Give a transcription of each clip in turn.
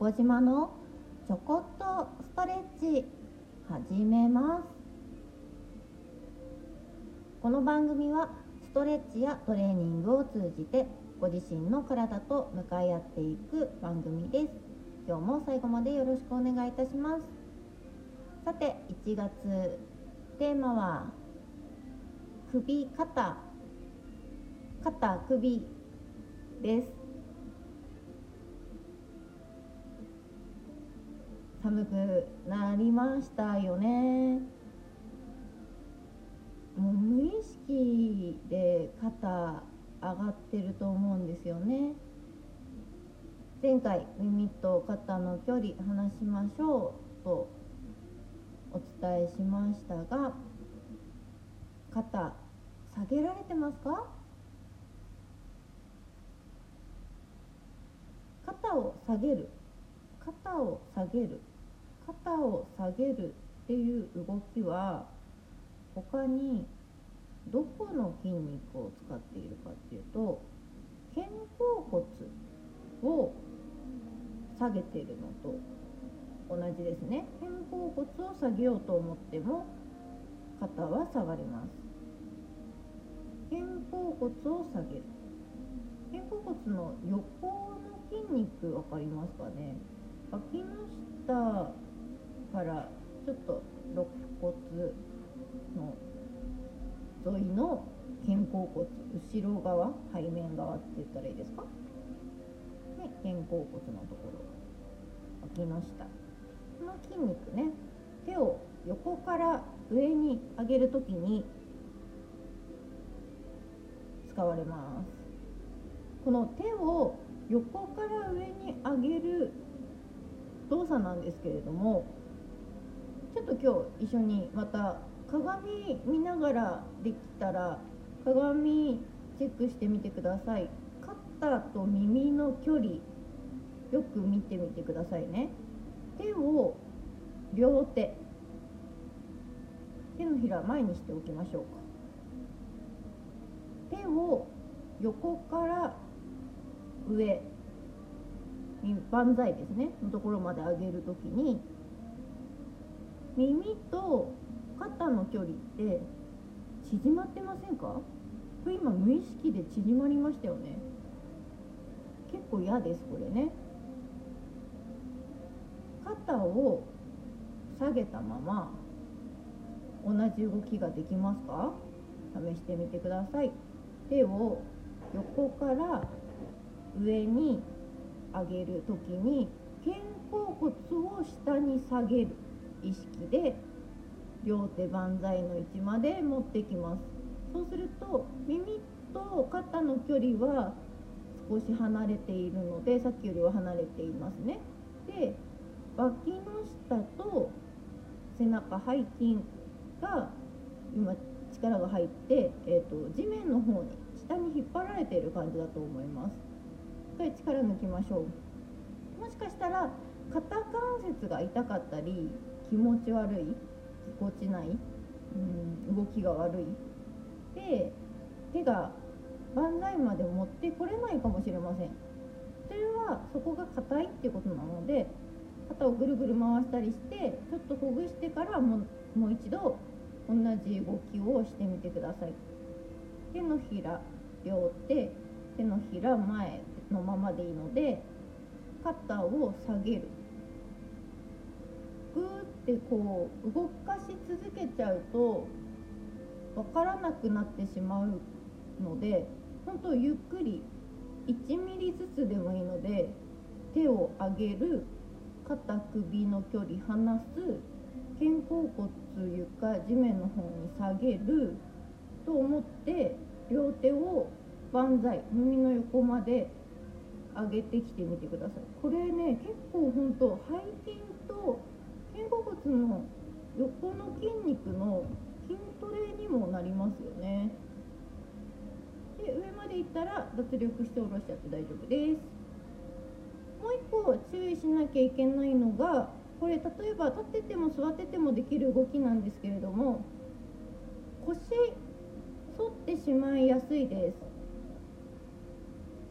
横島のちょこっとストレッチ始めます。この番組はストレッチやトレーニングを通じてご自身の体と向かい合っていく番組です。今日も最後までよろしくお願いいたします。さて1月テーマは首肩肩首です。寒くなりましたよね。もう無意識で肩上がってると思うんですよね。前回耳と肩の距離話しましょうとお伝えしましたが肩下げられてますか？肩を下げる。肩を下げる。肩を下げるっていう動きは他にどこの筋肉を使っているかっていうと肩甲骨を下げているのと同じですね。肩甲骨を下げようと思っても肩は下がります。肩甲骨を下げる。肩甲骨の横の筋肉分かりますかね？脇の下からちょっと肋骨の沿いの肩甲骨後ろ側背面側って言ったらいいですか、ね、肩甲骨のところ脇の下この筋肉ね手を横から上に上げるときに使われます。この手を横から上に上げる動作なんですけれどもちょっと今日一緒にまた鏡見ながらできたら鏡チェックしてみてください。肩と耳の距離よく見てみてくださいね。手を両手。手のひら前にしておきましょうか。手を横から上万歳ですね。のところまで上げるときに耳と肩の距離って縮まってませんか？これ今無意識で縮まりましたよね。結構嫌ですこれね。肩を下げたまま同じ動きができますか？試してみてください。手を横から上に上げる時に肩甲骨を下に下げる。意識で両手万歳の位置まで持ってきます。そうすると耳と肩の距離は少し離れているのでさっきよりは離れていますね。で脇の下と背中背筋が今力が入って、えーと、地面の方に下に引っ張られている感じだと思います。これ力抜きましょう。もしかしたら肩関節が痛かったり気持ち悪いぎこちない、うん、動きが悪い。で手が万歳まで持ってこれないかもしれません。それはそこが硬いっていうことなので肩をぐるぐる回したりしてちょっとほぐしてからももう一度同じ動きをしてみてください。手のひら両手手のひら前のままでいいので肩を下げる。グーってこう動かし続けちゃうと分からなくなってしまうので本当ゆっくり1ミリずつでもいいので手を上げる肩首の距離離す肩甲骨床地面の方に下げると思って両手を万歳耳の横まで上げてきてみてください。これね結構ほんと背筋と肩甲骨の横の筋肉の筋トレにもなりますよね。で上までいったら脱力して下ろしちゃって大丈夫です。もう一個注意しなきゃいけないのがこれ例えば立ってても座っててもできる動きなんですけれども腰反ってしまいやすいです。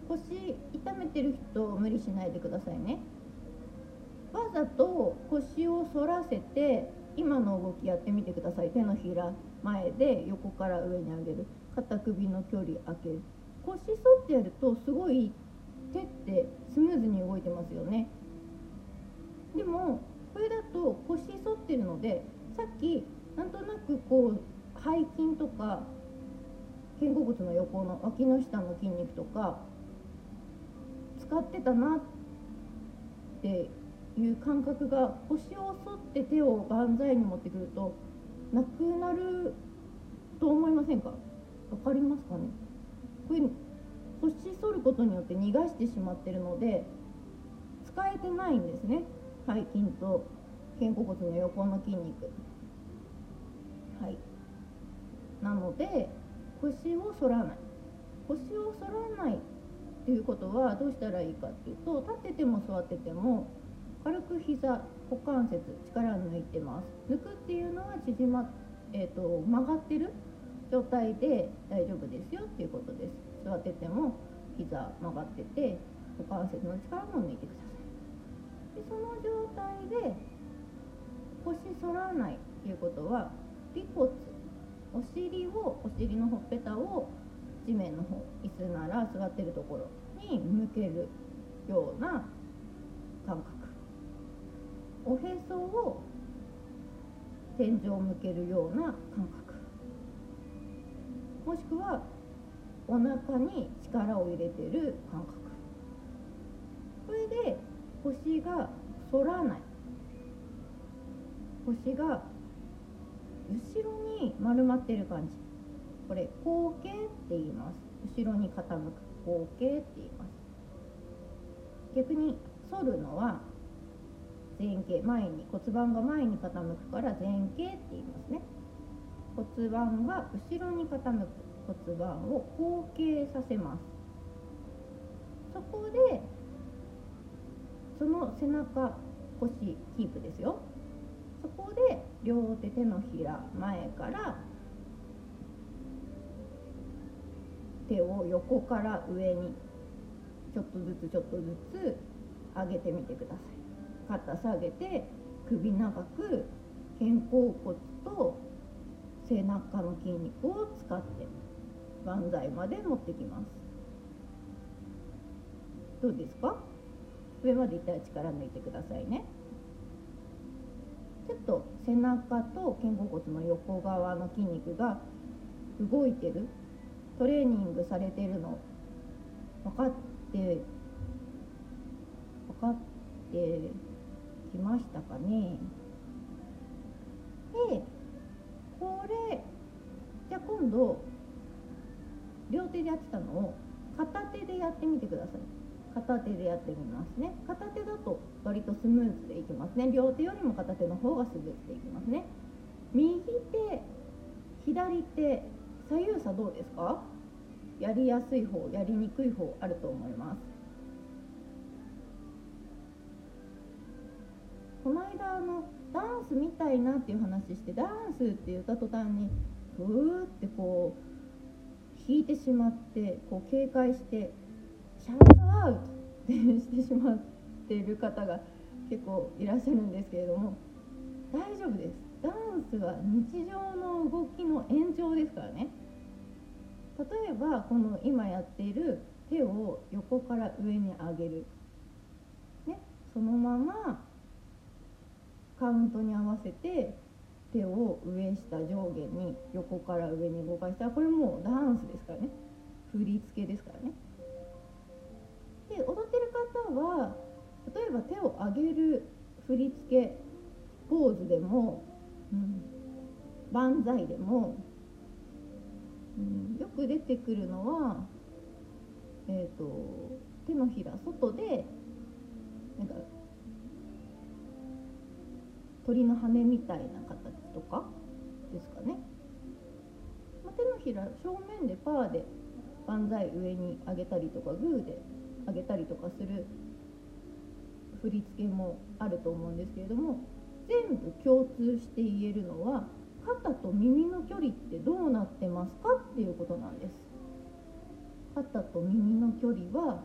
腰痛めてる人無理しないでくださいね。わざと腰を反らせて今の動きやってみてください。手のひら前で横から上に上げる。肩首の距離開ける。腰反ってやるとすごい手ってスムーズに動いてますよね。でもこれだと腰反ってるのでさっきなんとなくこう背筋とか肩甲骨の横の脇の下の筋肉とか使ってたなっていう感覚が腰を反って手を万歳に持ってくるとなくなると思いませんか？分かりますかね？これ腰反ることによって逃がしてしまってるので使えてないんですね。背筋と肩甲骨の横の筋肉。はい。なので腰を反らない。腰を反らないっていうことはどうしたらいいかっていうと立ってても座ってても軽く膝股関節力抜いてます。抜くっていうのは縮まえーと、曲がってる状態で大丈夫ですよっていうことです。座ってても膝曲がってて股関節の力も抜いてください。でその状態で腰反らないっていうことは尾骨お尻をお尻のほっぺたを地面の方椅子なら座ってるところに向けるようなおへそを天井を向けるような感覚。もしくはお腹に力を入れてる感覚。これで腰が反らない。腰が後ろに丸まってる感じ。これ後傾って言います。後ろに傾く後傾って言います。逆に反るのは前傾前に骨盤が前に傾くから前傾って言いますね。骨盤が後ろに傾く骨盤を後傾させます。そこでその背中腰キープですよ。そこで両手手のひら前から手を横から上にちょっとずつちょっとずつ上げてみてください。肩下げて首長く肩甲骨と背中の筋肉を使って万歳まで持ってきます。どうですか？上までいったら力抜いてくださいね。ちょっと背中と肩甲骨の横側の筋肉が動いてるトレーニングされてるの分かって分かってきましたかね。でこれじゃあ今度両手でやってたのを片手でやってみてください。片手でやってみますね。片手だと割とスムーズでいきますね。両手よりも片手の方がスムーズでいきますね。右手左手左右差どうですか？やりやすい方やりにくい方あると思います。あのダンスみたいなっていう話してダンスって言った途端にふーってこう引いてしまってこう警戒してシャウトアウトってしてしまってる方が結構いらっしゃるんですけれども大丈夫です。ダンスは日常の動きの延長ですからね。例えばこの今やっている手を横から上に上げる、ね、そのままカウントに合わせて手を上下上下に横から上に動かした。らこれもうダンスですからね。振り付けですからね。で踊ってる方は例えば手を上げる振り付けポーズでも、うん、万歳でも、うん、よく出てくるのは、えーと、手のひら外でなんか鳥の羽みたいな形とかですかね、まあ、手のひら正面でパーで万歳上に上げたりとかグーであげたりとかする振り付けもあると思うんですけれども全部共通して言えるのは肩と耳の距離ってどうなってますかっていうことなんです。肩と耳の距離は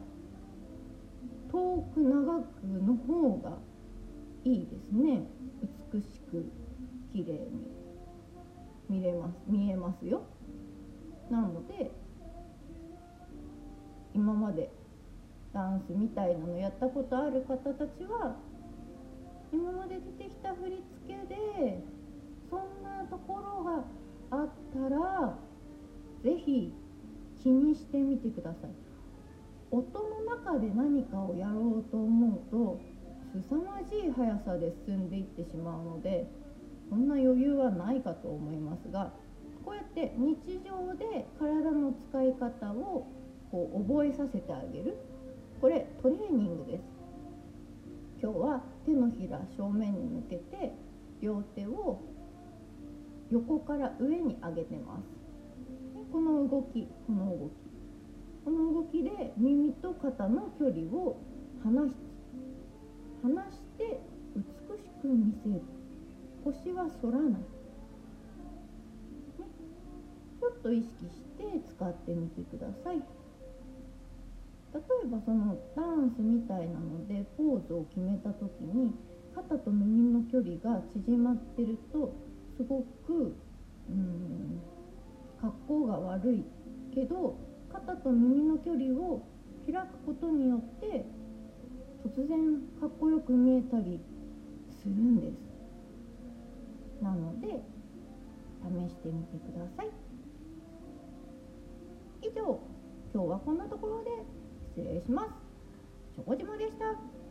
遠く長くの方がいいですね。美しく綺麗に。見れます。見えますよ。なので今までダンスみたいなのやったことある方たちは今まで出てきた振り付けでそんなところがあったら是非気にしてみてください。音の中で何かをやろうと思うと凄まじい速さで進んでいってしまうのでそんな余裕はないかと思いますがこうやって日常で体の使い方をこう覚えさせてあげる。これトレーニングです。今日は手のひら正面に向けて両手を横から上に上げてます。この動きこの動き。この動きで耳と肩の距離を離し離して美しく見せる。腰は反らない、ね、ちょっと意識して使ってみてください。例えばそのダンスみたいなのでポーズを決めた時に肩と耳の距離が縮まってるとすごくうん格好が悪いけど肩と耳の距離を開くことによって突然かっこよく見えたりするんです。なので試してみてください。以上今日はこんなところで失礼します。チョコジモでした。